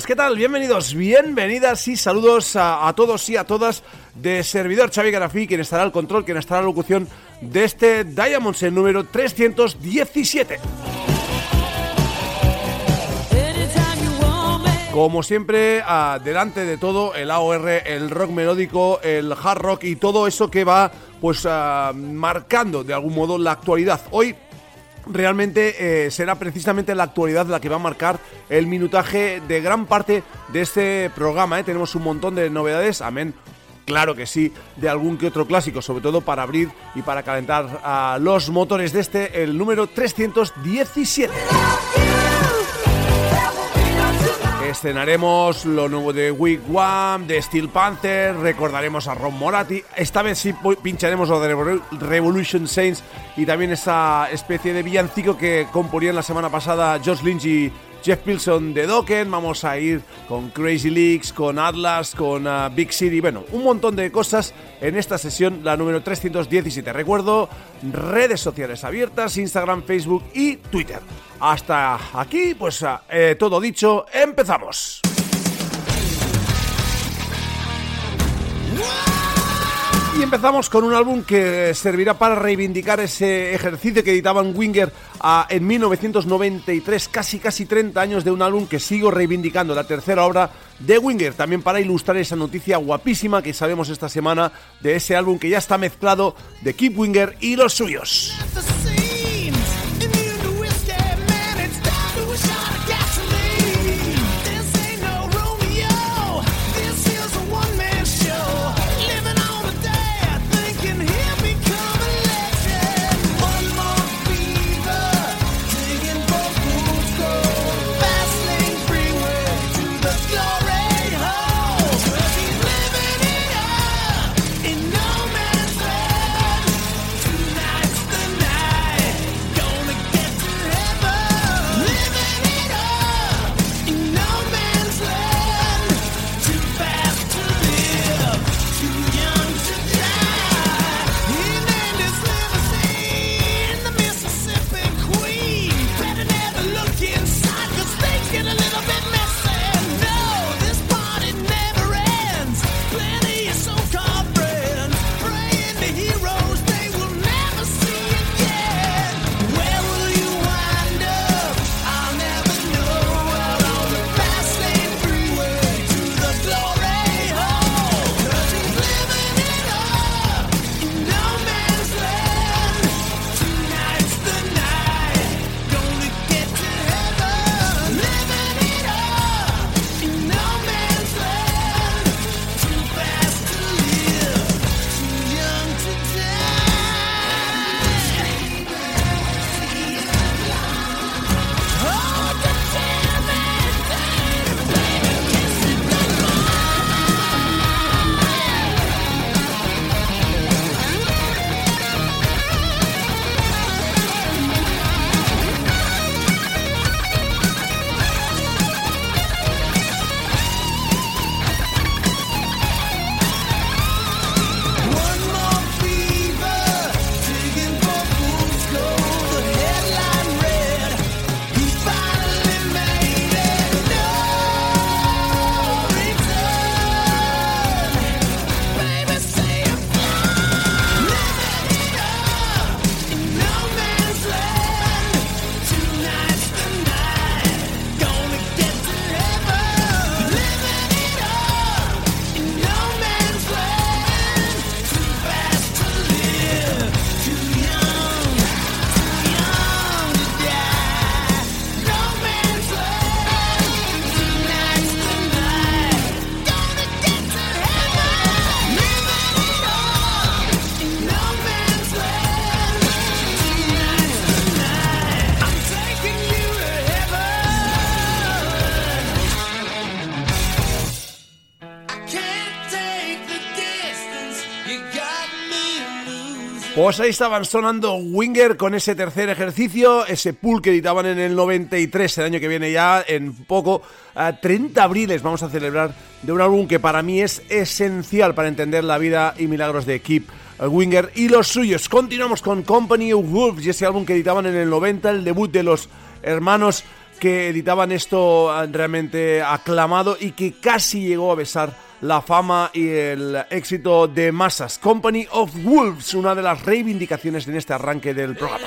buenas, ¿qué tal? Bienvenidos, bienvenidas y saludos a, a todos y a todas de servidor Xavi Garafí, quien estará al control, quien estará a la locución de este Diamonds en número 317. Anytime you want me. Como siempre, delante de todo, el AOR, el rock melódico, el hard rock y todo eso que va pues marcando de algún modo la actualidad. Hoy realmente eh, será precisamente la actualidad la que va a marcar el minutaje de gran parte de este programa. ¿eh? Tenemos un montón de novedades, amén. Claro que sí, de algún que otro clásico, sobre todo para abrir y para calentar a los motores de este, el número 317. Escenaremos lo nuevo de Wigwam, de Steel Panther, recordaremos a Ron Moratti. Esta vez sí pincharemos lo de Revol- Revolution Saints y también esa especie de villancico que componían la semana pasada Josh Lynch y Jeff Pilson de Dokken. Vamos a ir con Crazy Leaks, con Atlas, con ah, Big City. Bueno, un montón de cosas en esta sesión, la número 317. Recuerdo, redes sociales abiertas, Instagram, Facebook y Twitter. Hasta aquí, pues ah, eh, todo dicho, empezamos. Y empezamos con un álbum que servirá para reivindicar ese ejercicio que editaban Winger ah, en 1993, casi casi 30 años de un álbum que sigo reivindicando, la tercera obra de Winger, también para ilustrar esa noticia guapísima que sabemos esta semana de ese álbum que ya está mezclado de Keep Winger y los suyos. Pues ahí estaban sonando Winger con ese tercer ejercicio, ese pool que editaban en el 93, el año que viene ya, en poco, a 30 abriles vamos a celebrar de un álbum que para mí es esencial para entender la vida y milagros de Keep Winger y los suyos. Continuamos con Company of Wolves y ese álbum que editaban en el 90, el debut de los hermanos que editaban esto ah, realmente aclamado y que casi llegó a besar la fama y el éxito de masas. Company of Wolves, una de las reivindicaciones en este arranque del programa.